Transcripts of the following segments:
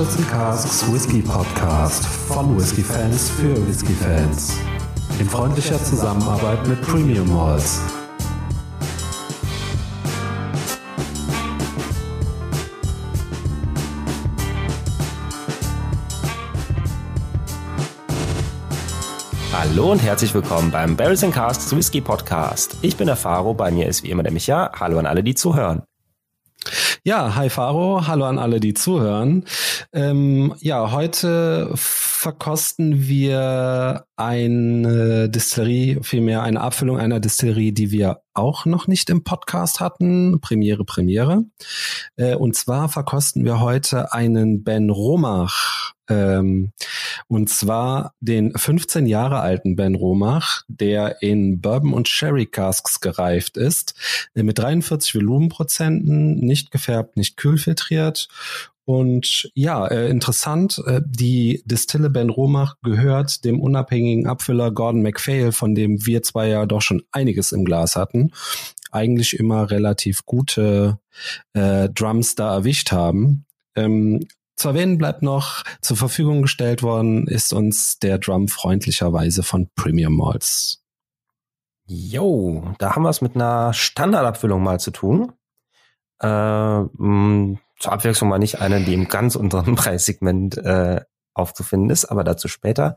Barrels and Casks Whisky Podcast von Whisky Fans für Whisky Fans. In freundlicher Zusammenarbeit mit Premium Malls. Hallo und herzlich willkommen beim Barrels and Casks Whisky Podcast. Ich bin der Faro, bei mir ist wie immer der Micha. Hallo an alle, die zuhören. Ja, hi Faro, hallo an alle, die zuhören. Ähm, ja, heute verkosten wir eine Distillerie, vielmehr eine Abfüllung einer Distillerie, die wir auch noch nicht im Podcast hatten. Premiere, Premiere. Äh, und zwar verkosten wir heute einen Ben Romach ähm, und zwar den 15 Jahre alten Ben Romach, der in Bourbon und Sherry Casks gereift ist, äh, mit 43 Volumenprozenten, nicht gefärbt, nicht kühlfiltriert und ja, äh, interessant, äh, die Distille Ben Romach gehört dem unabhängigen Abfüller Gordon MacPhail, von dem wir zwei ja doch schon einiges im Glas hatten. Eigentlich immer relativ gute äh, Drums da erwischt haben. Ähm, zu erwähnen bleibt noch, zur Verfügung gestellt worden ist uns der Drum freundlicherweise von Premium Malls. Jo, da haben wir es mit einer Standardabfüllung mal zu tun. Äh, mh, zur Abwechslung mal nicht eine, die im ganz unteren Preissegment äh, aufzufinden ist, aber dazu später.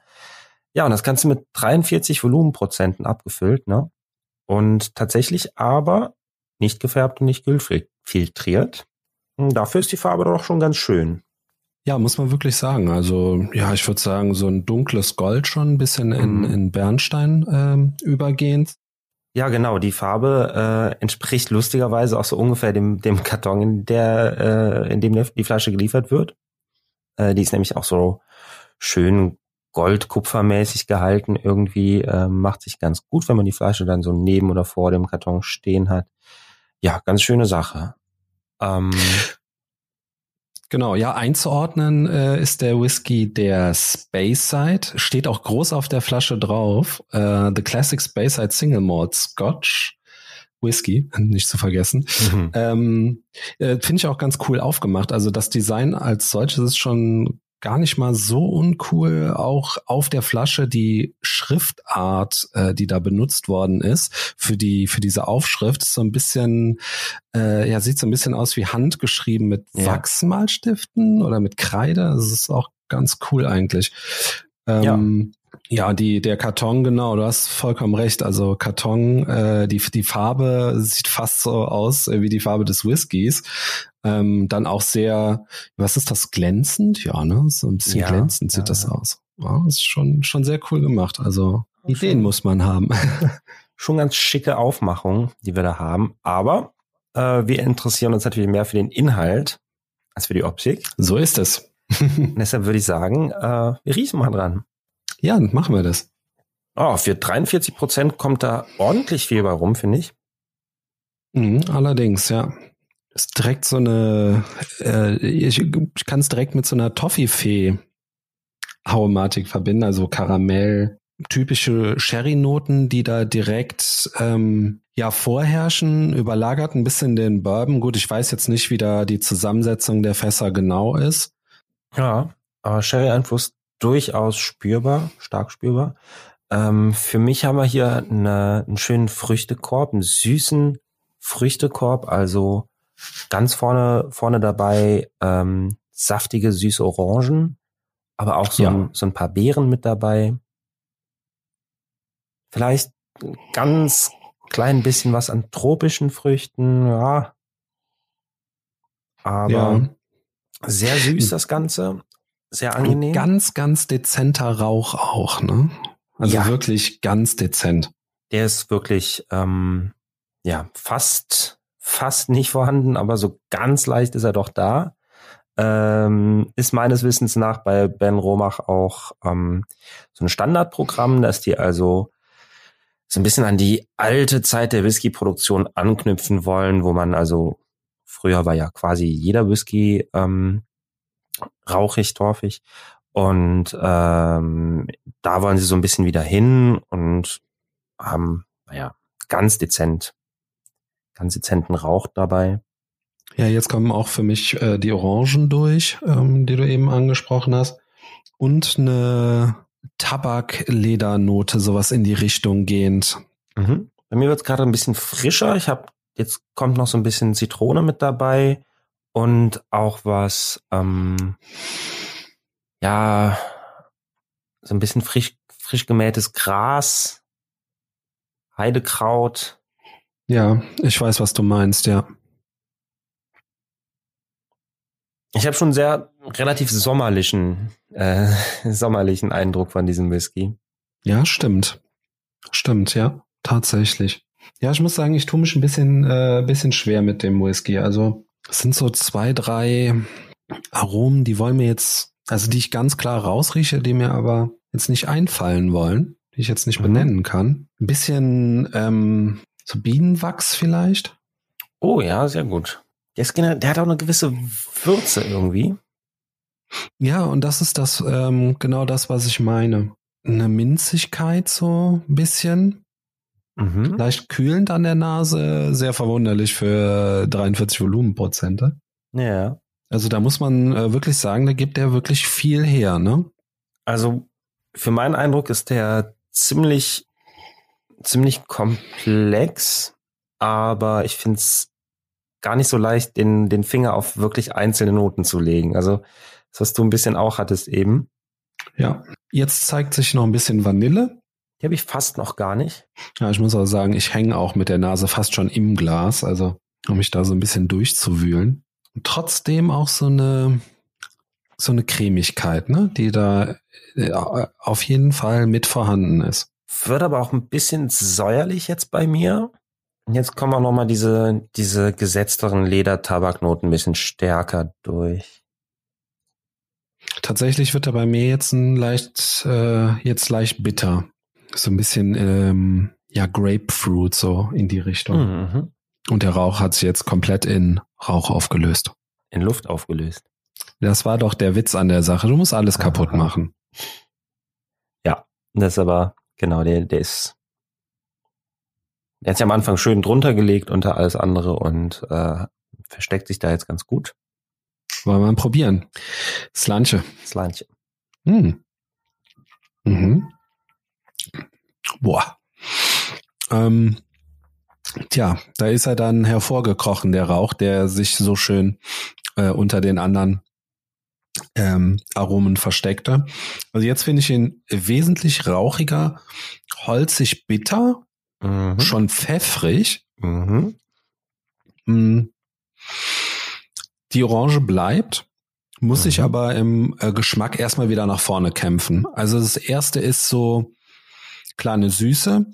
Ja, und das Ganze mit 43 Volumenprozenten abgefüllt, ne? Und tatsächlich aber nicht gefärbt und nicht filtriert. Dafür ist die Farbe doch schon ganz schön. Ja, muss man wirklich sagen. Also ja, ich würde sagen, so ein dunkles Gold schon ein bisschen in, mhm. in Bernstein ähm, übergehend. Ja, genau. Die Farbe äh, entspricht lustigerweise auch so ungefähr dem, dem Karton, in, der, äh, in dem die Flasche geliefert wird. Äh, die ist nämlich auch so schön gold-kupfermäßig gehalten. Irgendwie äh, macht sich ganz gut, wenn man die Flasche dann so neben oder vor dem Karton stehen hat. Ja, ganz schöne Sache. Ähm, Genau, ja, einzuordnen äh, ist der Whisky der Speyside. Steht auch groß auf der Flasche drauf. Äh, The Classic Speyside Single Malt Scotch. Whisky, nicht zu vergessen. Mhm. Ähm, äh, Finde ich auch ganz cool aufgemacht. Also das Design als solches ist schon gar nicht mal so uncool. Auch auf der Flasche die Schriftart, äh, die da benutzt worden ist für die für diese Aufschrift, ist so ein bisschen, äh, ja, sieht so ein bisschen aus wie handgeschrieben mit ja. Wachsmalstiften oder mit Kreide. Das ist auch ganz cool eigentlich. Ähm, ja. Ja, die, der Karton, genau, du hast vollkommen recht. Also Karton, äh, die, die Farbe sieht fast so aus äh, wie die Farbe des Whiskys. Ähm, dann auch sehr, was ist das, glänzend? Ja, ne? So ein bisschen ja, glänzend sieht ja, das aus. Ja, ist schon, schon sehr cool gemacht. Also Ideen muss man haben. schon ganz schicke Aufmachung, die wir da haben. Aber äh, wir interessieren uns natürlich mehr für den Inhalt als für die Optik. So ist es. deshalb würde ich sagen, äh, wir riechen mal dran. Ja, machen wir das. Oh, für 43 Prozent kommt da ordentlich viel bei rum, finde ich. Mhm, allerdings, ja. Ist direkt so eine, äh, ich, ich kann es direkt mit so einer Toffifee Aromatik verbinden, also Karamell, typische Sherry-Noten, die da direkt ähm, ja vorherrschen, überlagert ein bisschen den Bourbon. Gut, ich weiß jetzt nicht, wie da die Zusammensetzung der Fässer genau ist. Ja, aber Sherry-Einfluss durchaus spürbar, stark spürbar. Ähm, für mich haben wir hier eine, einen schönen Früchtekorb, einen süßen Früchtekorb, also ganz vorne, vorne dabei ähm, saftige, süße Orangen, aber auch so, ja. ein, so ein paar Beeren mit dabei. Vielleicht ganz klein bisschen was an tropischen Früchten, ja. Aber ja. sehr süß das Ganze sehr angenehm. Ein ganz, ganz dezenter Rauch auch, ne? Also ja. wirklich ganz dezent. Der ist wirklich, ähm, ja, fast, fast nicht vorhanden, aber so ganz leicht ist er doch da. Ähm, ist meines Wissens nach bei Ben Romach auch ähm, so ein Standardprogramm, dass die also so ein bisschen an die alte Zeit der Whisky-Produktion anknüpfen wollen, wo man also früher war ja quasi jeder Whisky ähm, rauchig, torfig. Und ähm, da wollen sie so ein bisschen wieder hin und haben, naja, ganz dezent, ganz dezenten Rauch dabei. Ja, jetzt kommen auch für mich äh, die Orangen durch, ähm, die du eben angesprochen hast. Und eine Tabakledernote, sowas in die Richtung gehend. Mhm. Bei mir wird es gerade ein bisschen frischer. Ich habe jetzt kommt noch so ein bisschen Zitrone mit dabei und auch was, ähm, ja, so ein bisschen frisch, frisch gemähtes Gras, Heidekraut. Ja, ich weiß, was du meinst, ja. Ich habe schon sehr relativ sommerlichen, äh, sommerlichen Eindruck von diesem Whisky. Ja, stimmt. Stimmt, ja, tatsächlich. Ja, ich muss sagen, ich tue mich ein bisschen, äh, bisschen schwer mit dem Whisky. Also es sind so zwei, drei Aromen, die wollen mir jetzt, also die ich ganz klar rausrieche, die mir aber jetzt nicht einfallen wollen, die ich jetzt nicht mhm. benennen kann. Ein bisschen ähm, so Bienenwachs vielleicht. Oh ja, sehr gut. Der, ist, der hat auch eine gewisse Würze irgendwie. Ja, und das ist das ähm, genau das, was ich meine. Eine Minzigkeit so ein bisschen. Mhm. Leicht kühlend an der Nase, sehr verwunderlich für 43 Volumenprozente. Ja. Also da muss man äh, wirklich sagen, da gibt er wirklich viel her, ne? Also für meinen Eindruck ist der ziemlich, ziemlich komplex, aber ich finde es gar nicht so leicht, den, den Finger auf wirklich einzelne Noten zu legen. Also, das, was du ein bisschen auch hattest eben. Ja, jetzt zeigt sich noch ein bisschen Vanille. Die habe ich fast noch gar nicht. Ja, ich muss auch sagen, ich hänge auch mit der Nase fast schon im Glas, also um mich da so ein bisschen durchzuwühlen. Und trotzdem auch so eine, so eine Cremigkeit, ne, die da äh, auf jeden Fall mit vorhanden ist. Wird aber auch ein bisschen säuerlich jetzt bei mir. Jetzt kommen auch nochmal diese, diese gesetzteren Ledertabaknoten ein bisschen stärker durch. Tatsächlich wird er bei mir jetzt ein leicht, äh, jetzt leicht bitter. So ein bisschen, ähm, ja, Grapefruit so in die Richtung. Mhm. Und der Rauch hat sich jetzt komplett in Rauch aufgelöst. In Luft aufgelöst. Das war doch der Witz an der Sache. Du musst alles kaputt Aha. machen. Ja, das ist aber, genau, der, der ist er hat sich am Anfang schön drunter gelegt unter alles andere und äh, versteckt sich da jetzt ganz gut. Wollen wir mal probieren. Slanche. Slanche. Hm. Mhm. Boah. Ähm, tja, da ist er dann hervorgekrochen, der Rauch, der sich so schön äh, unter den anderen ähm, Aromen versteckte. Also jetzt finde ich ihn wesentlich rauchiger, holzig bitter Mhm. Schon pfeffrig. Mhm. Mm. Die Orange bleibt, muss mhm. sich aber im äh, Geschmack erstmal wieder nach vorne kämpfen. Also das erste ist so kleine Süße,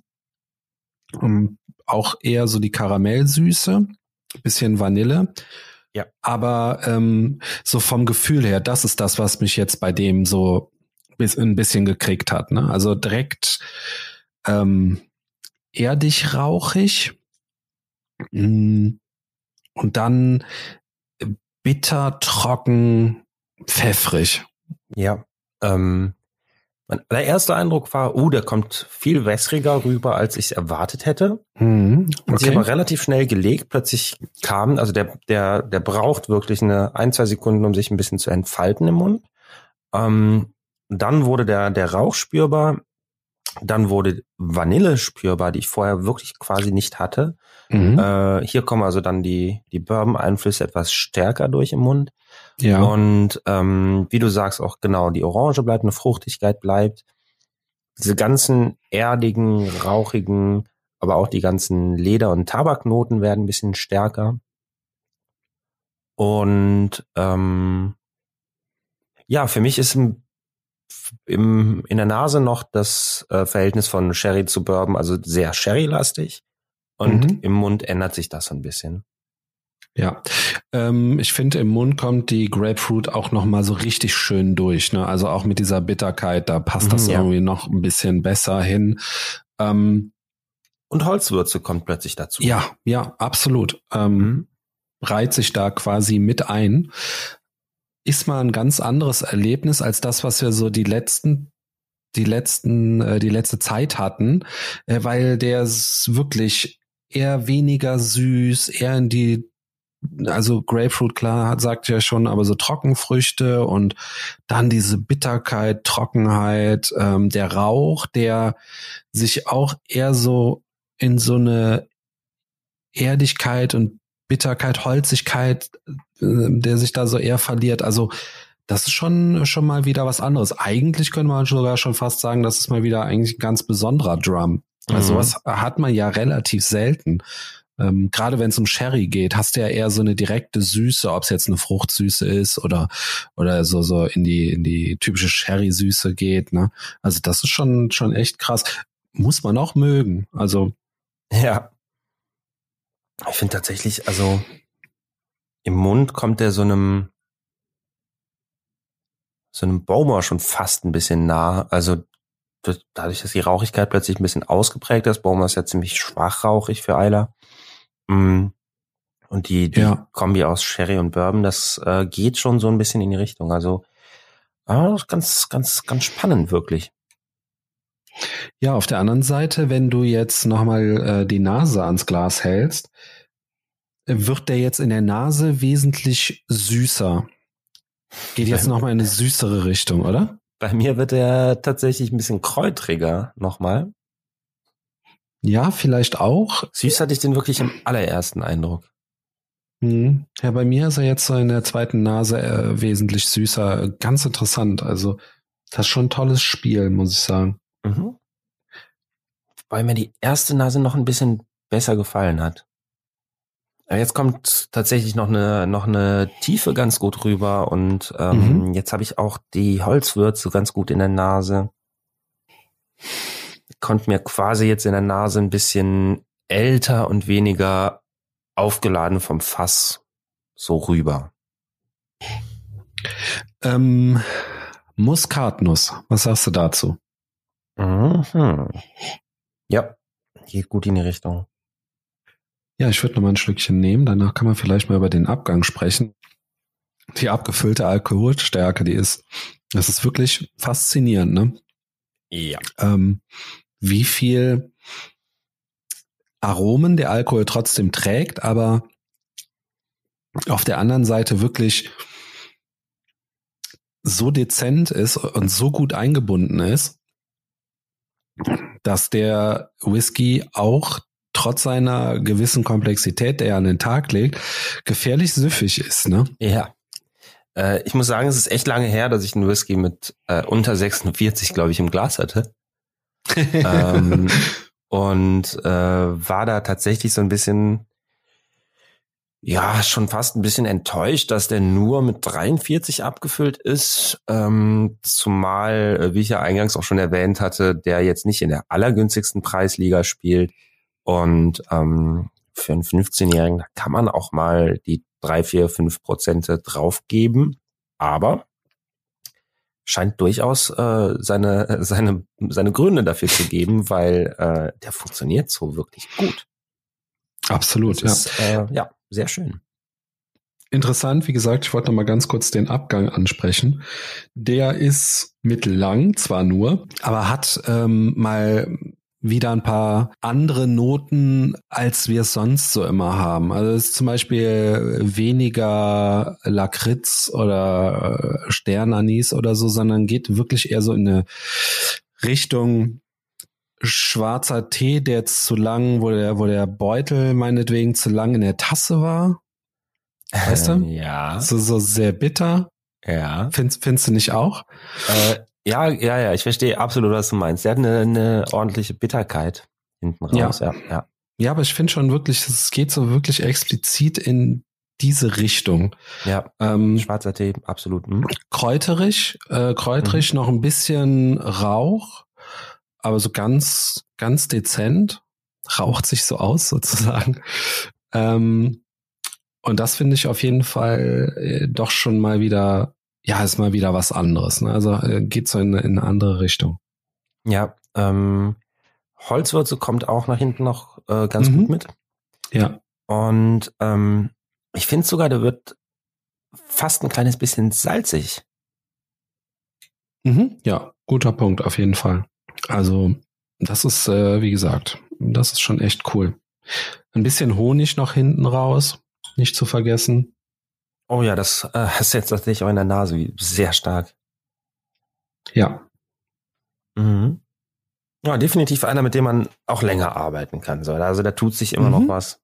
um, ähm, auch eher so die Karamellsüße, bisschen Vanille. Ja. Aber ähm, so vom Gefühl her, das ist das, was mich jetzt bei dem so bis, ein bisschen gekriegt hat. Ne? Also direkt ähm, erdig rauchig mm. und dann bitter, trocken, pfeffrig. Ja. Ähm, mein allererster Eindruck war, uh, der kommt viel wässriger rüber, als ich es erwartet hätte. Mhm, okay. Und sich aber relativ schnell gelegt. Plötzlich kam, also der, der, der braucht wirklich eine ein, zwei Sekunden, um sich ein bisschen zu entfalten im Mund. Ähm, dann wurde der, der Rauch spürbar. Dann wurde Vanille spürbar, die ich vorher wirklich quasi nicht hatte. Mhm. Äh, hier kommen also dann die, die Bourbon-Einflüsse etwas stärker durch im Mund. Ja. Und ähm, wie du sagst, auch genau, die Orange bleibt, eine Fruchtigkeit bleibt. Diese ganzen erdigen, rauchigen, aber auch die ganzen Leder- und Tabaknoten werden ein bisschen stärker. Und ähm, ja, für mich ist ein im, in der Nase noch das äh, Verhältnis von Sherry zu Bourbon, also sehr Sherry-lastig. Und mhm. im Mund ändert sich das so ein bisschen. Ja, ähm, ich finde, im Mund kommt die Grapefruit auch noch mal so richtig schön durch. Ne? Also auch mit dieser Bitterkeit, da passt mhm, das ja. irgendwie noch ein bisschen besser hin. Ähm, Und Holzwürze kommt plötzlich dazu. Ja, ja, absolut. Ähm, mhm. Reiht sich da quasi mit ein ist mal ein ganz anderes Erlebnis als das, was wir so die letzten die letzten äh, die letzte Zeit hatten, äh, weil der ist wirklich eher weniger süß, eher in die also Grapefruit, klar, sagt ja schon, aber so Trockenfrüchte und dann diese Bitterkeit, Trockenheit, ähm, der Rauch, der sich auch eher so in so eine Erdigkeit und Bitterkeit, Holzigkeit, äh, der sich da so eher verliert. Also das ist schon, schon mal wieder was anderes. Eigentlich könnte man sogar schon fast sagen, das ist mal wieder eigentlich ein ganz besonderer Drum. Also mhm. was hat man ja relativ selten. Ähm, Gerade wenn es um Sherry geht, hast du ja eher so eine direkte Süße, ob es jetzt eine Fruchtsüße ist oder oder so so in die in die typische Sherry-Süße geht. Ne? Also das ist schon schon echt krass. Muss man auch mögen. Also ja, ich finde tatsächlich, also im Mund kommt der so einem so einem Baumer schon fast ein bisschen nah. Also dadurch, dass die Rauchigkeit plötzlich ein bisschen ausgeprägt ist, Baumer ist ja ziemlich schwach rauchig für Eiler. Mm. Und die, die ja. Kombi aus Sherry und Bourbon, das äh, geht schon so ein bisschen in die Richtung. Also äh, ganz, ganz, ganz spannend wirklich. Ja, auf der anderen Seite, wenn du jetzt nochmal äh, die Nase ans Glas hältst, wird der jetzt in der Nase wesentlich süßer. Geht jetzt nochmal in eine süßere Richtung, oder? Bei mir wird er tatsächlich ein bisschen kräutriger nochmal. Ja, vielleicht auch. Süß hatte ich den wirklich im allerersten Eindruck. Hm. Ja, bei mir ist er jetzt so in der zweiten Nase äh, wesentlich süßer. Ganz interessant. Also, das ist schon ein tolles Spiel, muss ich sagen. Mhm. Weil mir die erste Nase noch ein bisschen besser gefallen hat. Jetzt kommt tatsächlich noch eine, noch eine Tiefe ganz gut rüber und ähm, mhm. jetzt habe ich auch die Holzwürze ganz gut in der Nase. Kommt mir quasi jetzt in der Nase ein bisschen älter und weniger aufgeladen vom Fass so rüber. Ähm, Muskatnuss, was sagst du dazu? Mhm. Ja, geht gut in die Richtung. Ja, ich würde noch mal ein Schlückchen nehmen. Danach kann man vielleicht mal über den Abgang sprechen. Die abgefüllte Alkoholstärke, die ist, das ist wirklich faszinierend, ne? Ja. Ähm, wie viel Aromen der Alkohol trotzdem trägt, aber auf der anderen Seite wirklich so dezent ist und so gut eingebunden ist, dass der Whisky auch trotz seiner gewissen Komplexität, der er an den Tag legt, gefährlich süffig ist, ne? Ja. Äh, ich muss sagen, es ist echt lange her, dass ich einen Whisky mit äh, unter 46, glaube ich, im Glas hatte. ähm, und äh, war da tatsächlich so ein bisschen, ja, schon fast ein bisschen enttäuscht, dass der nur mit 43 abgefüllt ist. Ähm, zumal, äh, wie ich ja eingangs auch schon erwähnt hatte, der jetzt nicht in der allergünstigsten Preisliga spielt. Und ähm, für einen 15-Jährigen kann man auch mal die drei, vier, fünf Prozente draufgeben. Aber scheint durchaus äh, seine, seine, seine Gründe dafür zu geben, weil äh, der funktioniert so wirklich gut. Absolut, das ja. Ist, äh, ja, sehr schön. Interessant, wie gesagt, ich wollte noch mal ganz kurz den Abgang ansprechen. Der ist mittellang, zwar nur, aber hat ähm, mal wieder ein paar andere Noten, als wir es sonst so immer haben. Also es ist zum Beispiel weniger Lakritz oder äh, Sternanis oder so, sondern geht wirklich eher so in eine Richtung schwarzer Tee, der jetzt zu lang, wo der, wo der Beutel meinetwegen zu lang in der Tasse war. Weißt du? ja. So, so sehr bitter. Ja. Findest, findest du nicht auch? Äh, ja, ja, ja, ich verstehe absolut, was du meinst. Der hat eine, eine ordentliche Bitterkeit hinten raus, ja. Ja, ja. ja aber ich finde schon wirklich, es geht so wirklich explizit in diese Richtung. Ja, ähm, schwarzer Tee, absolut. Hm. Kräuterig, äh, kräuterig, mhm. noch ein bisschen Rauch, aber so ganz, ganz dezent. Raucht sich so aus, sozusagen. Ähm, und das finde ich auf jeden Fall äh, doch schon mal wieder ja, ist mal wieder was anderes. Ne? Also äh, geht so in, in eine andere Richtung. Ja, ähm, Holzwürze kommt auch nach hinten noch äh, ganz mhm. gut mit. Ja. Und ähm, ich finde sogar, der wird fast ein kleines bisschen salzig. Mhm. Ja, guter Punkt, auf jeden Fall. Also, das ist, äh, wie gesagt, das ist schon echt cool. Ein bisschen Honig noch hinten raus. nicht zu vergessen. Oh ja, das äh, hast jetzt tatsächlich auch in der Nase sehr stark. Ja. Mhm. Ja, definitiv einer, mit dem man auch länger arbeiten kann. So. Also da tut sich immer mhm. noch was.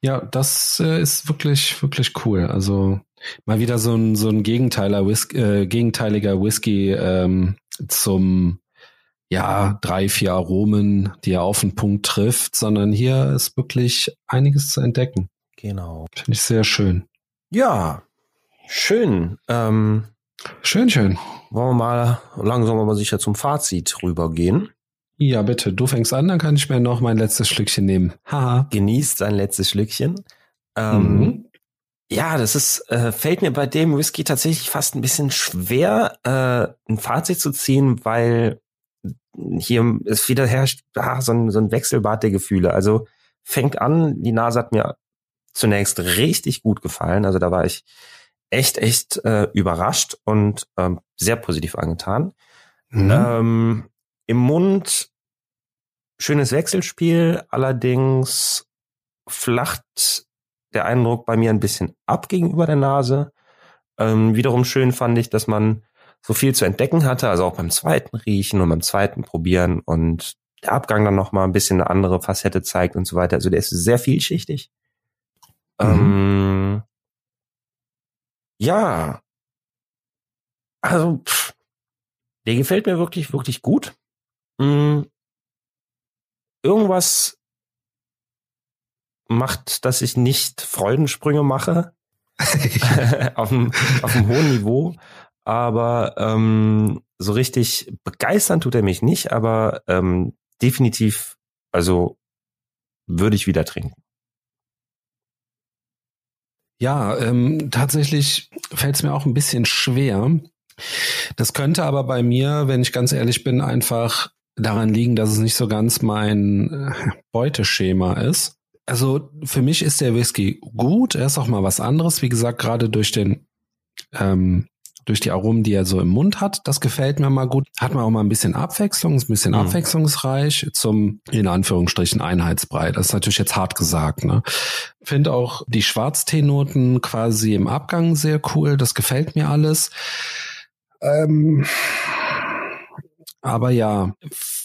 Ja, das äh, ist wirklich, wirklich cool. Also mal wieder so ein, so ein Gegenteiler Whisky, äh, gegenteiliger Whisky ähm, zum ja, drei, vier Aromen, die er auf den Punkt trifft, sondern hier ist wirklich einiges zu entdecken. Genau. Finde ich sehr schön. Ja, schön. Ähm, schön, schön. Wollen wir mal langsam aber sicher zum Fazit rübergehen? Ja, bitte. Du fängst an, dann kann ich mir noch mein letztes Schlückchen nehmen. Haha. Genießt sein letztes Schlückchen. Ähm, mhm. Ja, das ist, äh, fällt mir bei dem Whisky tatsächlich fast ein bisschen schwer, äh, ein Fazit zu ziehen, weil hier ist wieder herrscht ah, so, ein, so ein Wechselbad der Gefühle. Also fängt an, die Nase hat mir zunächst richtig gut gefallen. Also da war ich echt, echt äh, überrascht und ähm, sehr positiv angetan. Mhm. Ähm, Im Mund schönes Wechselspiel, allerdings flacht der Eindruck bei mir ein bisschen ab gegenüber der Nase. Ähm, wiederum schön fand ich, dass man so viel zu entdecken hatte, also auch beim zweiten Riechen und beim zweiten Probieren und der Abgang dann nochmal ein bisschen eine andere Facette zeigt und so weiter. Also der ist sehr vielschichtig. Mhm. Ähm, ja. Also, pff, der gefällt mir wirklich, wirklich gut. Mhm. Irgendwas macht, dass ich nicht Freudensprünge mache. auf, einem, auf einem hohen Niveau. Aber ähm, so richtig begeistern tut er mich nicht, aber ähm, definitiv, also würde ich wieder trinken. Ja, ähm, tatsächlich fällt es mir auch ein bisschen schwer. Das könnte aber bei mir, wenn ich ganz ehrlich bin, einfach daran liegen, dass es nicht so ganz mein äh, Beuteschema ist. Also für mich ist der Whisky gut. Er ist auch mal was anderes. Wie gesagt, gerade durch den ähm, durch die Aromen, die er so im Mund hat. Das gefällt mir mal gut. Hat man auch mal ein bisschen Abwechslung, ist ein bisschen mhm. abwechslungsreich zum, in Anführungsstrichen, Einheitsbrei. Das ist natürlich jetzt hart gesagt, ne? Finde auch die Schwarzteenoten quasi im Abgang sehr cool. Das gefällt mir alles. Ähm, aber ja,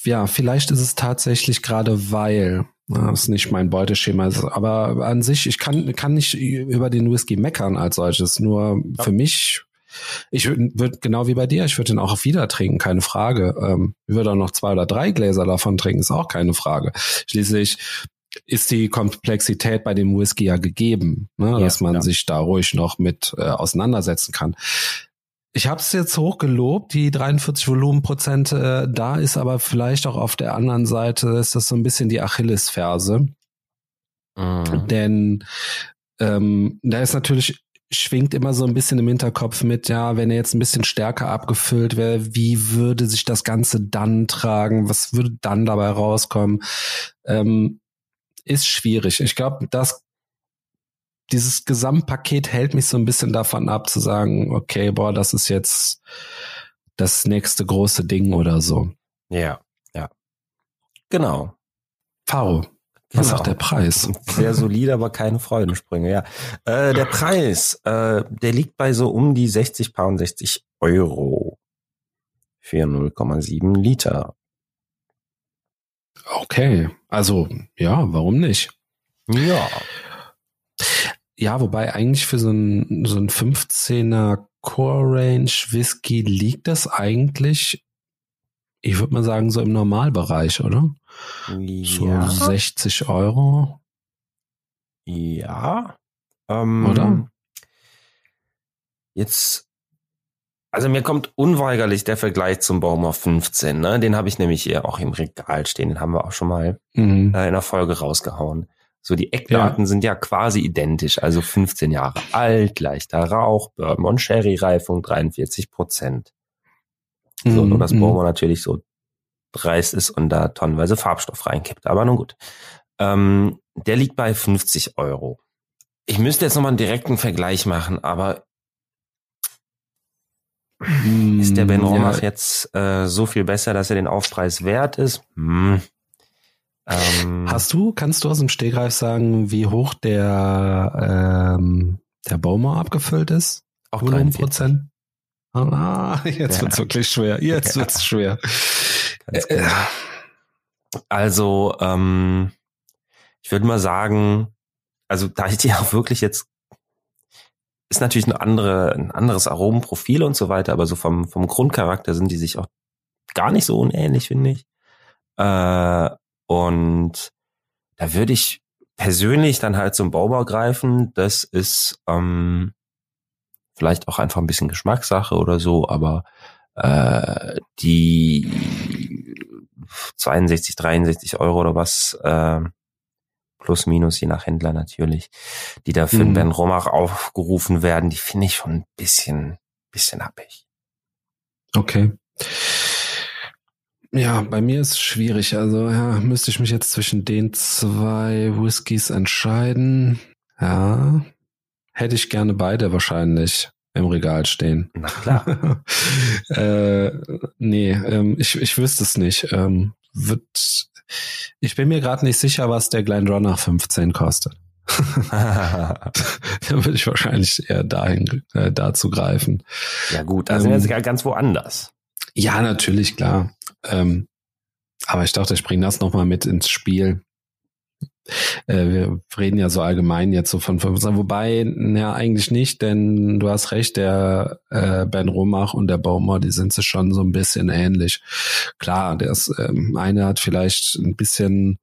ja, vielleicht ist es tatsächlich gerade weil das ist nicht mein Beuteschema. Aber an sich, ich kann, kann nicht über den Whisky meckern als solches. Nur ja. für mich ich würde genau wie bei dir, ich würde den auch wieder trinken, keine Frage. Ähm, ich würde auch noch zwei oder drei Gläser davon trinken, ist auch keine Frage. Schließlich ist die Komplexität bei dem Whisky ja gegeben, ne, ja, dass man ja. sich da ruhig noch mit äh, auseinandersetzen kann. Ich habe es jetzt hochgelobt, die 43 Volumenprozent. Äh, da ist aber vielleicht auch auf der anderen Seite ist das so ein bisschen die Achillesferse, mhm. denn ähm, da ist natürlich schwingt immer so ein bisschen im Hinterkopf mit, ja, wenn er jetzt ein bisschen stärker abgefüllt wäre, wie würde sich das Ganze dann tragen? Was würde dann dabei rauskommen? Ähm, ist schwierig. Ich glaube, das dieses Gesamtpaket hält mich so ein bisschen davon ab zu sagen, okay, boah, das ist jetzt das nächste große Ding oder so. Ja, ja. Genau. Faro, was genau. sagt der Preis? Sehr solide, aber keine Freudensprünge, ja. Äh, der Preis, äh, der liegt bei so um die 60 Pound, 60 Euro für 0,7 Liter. Okay, also ja, warum nicht? Ja. Ja, wobei eigentlich für so ein, so ein 15er Core Range Whisky liegt das eigentlich, ich würde mal sagen, so im Normalbereich, oder? Ja. So 60 Euro. Ja. Ähm, Oder? Jetzt, also mir kommt unweigerlich der Vergleich zum Baumer 15. Ne? Den habe ich nämlich hier auch im Regal stehen. Den haben wir auch schon mal mhm. äh, in der Folge rausgehauen. So die Eckdaten ja. sind ja quasi identisch, also 15 Jahre alt, leichter Rauch, Bourbon und Sherry Reifung 43 Prozent. So, nur das Baumer natürlich so dreist ist und da tonnenweise Farbstoff reinkippt. Aber nun gut. Ähm, der liegt bei 50 Euro. Ich müsste jetzt nochmal einen direkten Vergleich machen, aber mm, ist der Ben Romach ja. jetzt äh, so viel besser, dass er den Aufpreis wert ist? Hm. Ähm, Hast du, kannst du aus dem Stegreif sagen, wie hoch der, ähm, der Baumer abgefüllt ist? Auch 0 Prozent? Ah, jetzt ja. wird's wirklich schwer. Jetzt ja. wird's schwer. Genau. Also, ähm, ich würde mal sagen, also da ich die auch wirklich jetzt ist natürlich eine andere, ein anderes Aromenprofil und so weiter, aber so vom, vom Grundcharakter sind die sich auch gar nicht so unähnlich, finde ich. Äh, und da würde ich persönlich dann halt zum Baubau greifen. Das ist ähm, vielleicht auch einfach ein bisschen Geschmackssache oder so, aber äh, die 62, 63 Euro oder was, äh, plus minus, je nach Händler natürlich, die da für mhm. Ben Romach aufgerufen werden, die finde ich schon ein bisschen, bisschen happig. Okay. Ja, bei mir ist es schwierig. Also ja, müsste ich mich jetzt zwischen den zwei Whiskys entscheiden. Ja, hätte ich gerne beide wahrscheinlich im Regal stehen. Na klar. äh, nee, ähm, ich, ich wüsste es nicht. Ähm, wird, ich bin mir gerade nicht sicher, was der Glendronach 15 kostet. da würde ich wahrscheinlich eher dahin äh, dazu greifen. Ja gut, da sind ähm, wir jetzt ganz woanders. Ja, natürlich, klar. Ähm, aber ich dachte, ich bringe das nochmal mit ins Spiel. Äh, wir reden ja so allgemein jetzt so von 15, wobei, ja, eigentlich nicht, denn du hast recht, der äh, Ben Romach und der Baumer, die sind sich schon so ein bisschen ähnlich. Klar, der ist, ähm, eine hat vielleicht ein bisschen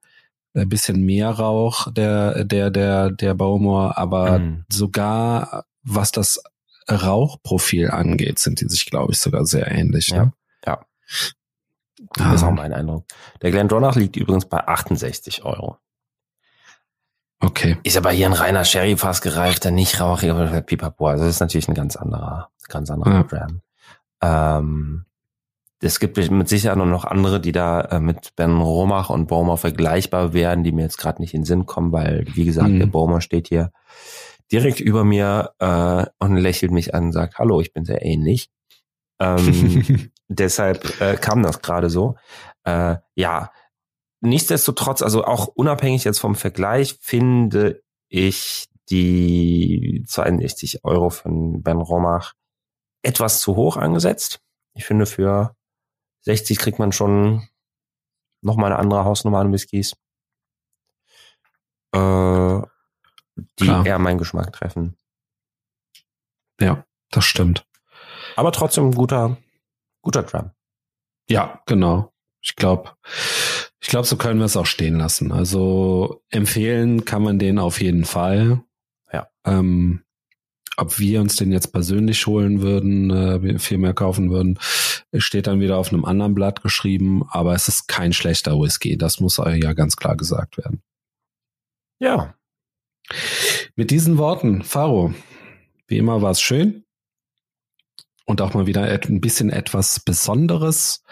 ein bisschen mehr Rauch, der, der, der, der Baumer, aber mhm. sogar was das Rauchprofil angeht, sind die sich, glaube ich, sogar sehr ähnlich. Ja. Ne? ja. Das ah. ist auch mein Eindruck. Der Glendronach liegt übrigens bei 68 Euro. Okay. Ist aber hier ein reiner Sherry-Fass gereifter, nicht rauchiger Pipapo. Also das ist natürlich ein ganz anderer, ganz anderer ja. Brand. Ähm, es gibt mit Sicherheit nur noch andere, die da äh, mit Ben Romach und Baumer vergleichbar werden, die mir jetzt gerade nicht in den Sinn kommen, weil, wie gesagt, mhm. der Baumer steht hier direkt über mir äh, und lächelt mich an und sagt, hallo, ich bin sehr ähnlich. Ähm, deshalb äh, kam das gerade so. Äh, ja, nichtsdestotrotz, also auch unabhängig jetzt vom Vergleich, finde ich die 62 Euro von Ben Romach etwas zu hoch angesetzt. Ich finde, für 60 kriegt man schon noch mal eine andere Hausnummer an Whiskys, äh, die Klar. eher meinen Geschmack treffen. Ja, das stimmt. Aber trotzdem guter, guter Drum. Ja, genau. Ich glaube, ich glaube, so können wir es auch stehen lassen. Also empfehlen kann man den auf jeden Fall. Ja. Ähm, ob wir uns den jetzt persönlich holen würden, äh, viel mehr kaufen würden, steht dann wieder auf einem anderen Blatt geschrieben. Aber es ist kein schlechter Whisky. Das muss ja ganz klar gesagt werden. Ja. Mit diesen Worten, Faro, wie immer war es schön und auch mal wieder ein bisschen etwas Besonderes.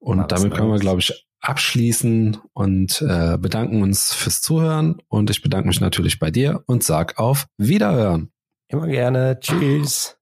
Und damit können wir, glaube ich, abschließen und äh, bedanken uns fürs Zuhören. Und ich bedanke mich natürlich bei dir und sag auf Wiederhören. Immer gerne. Tschüss.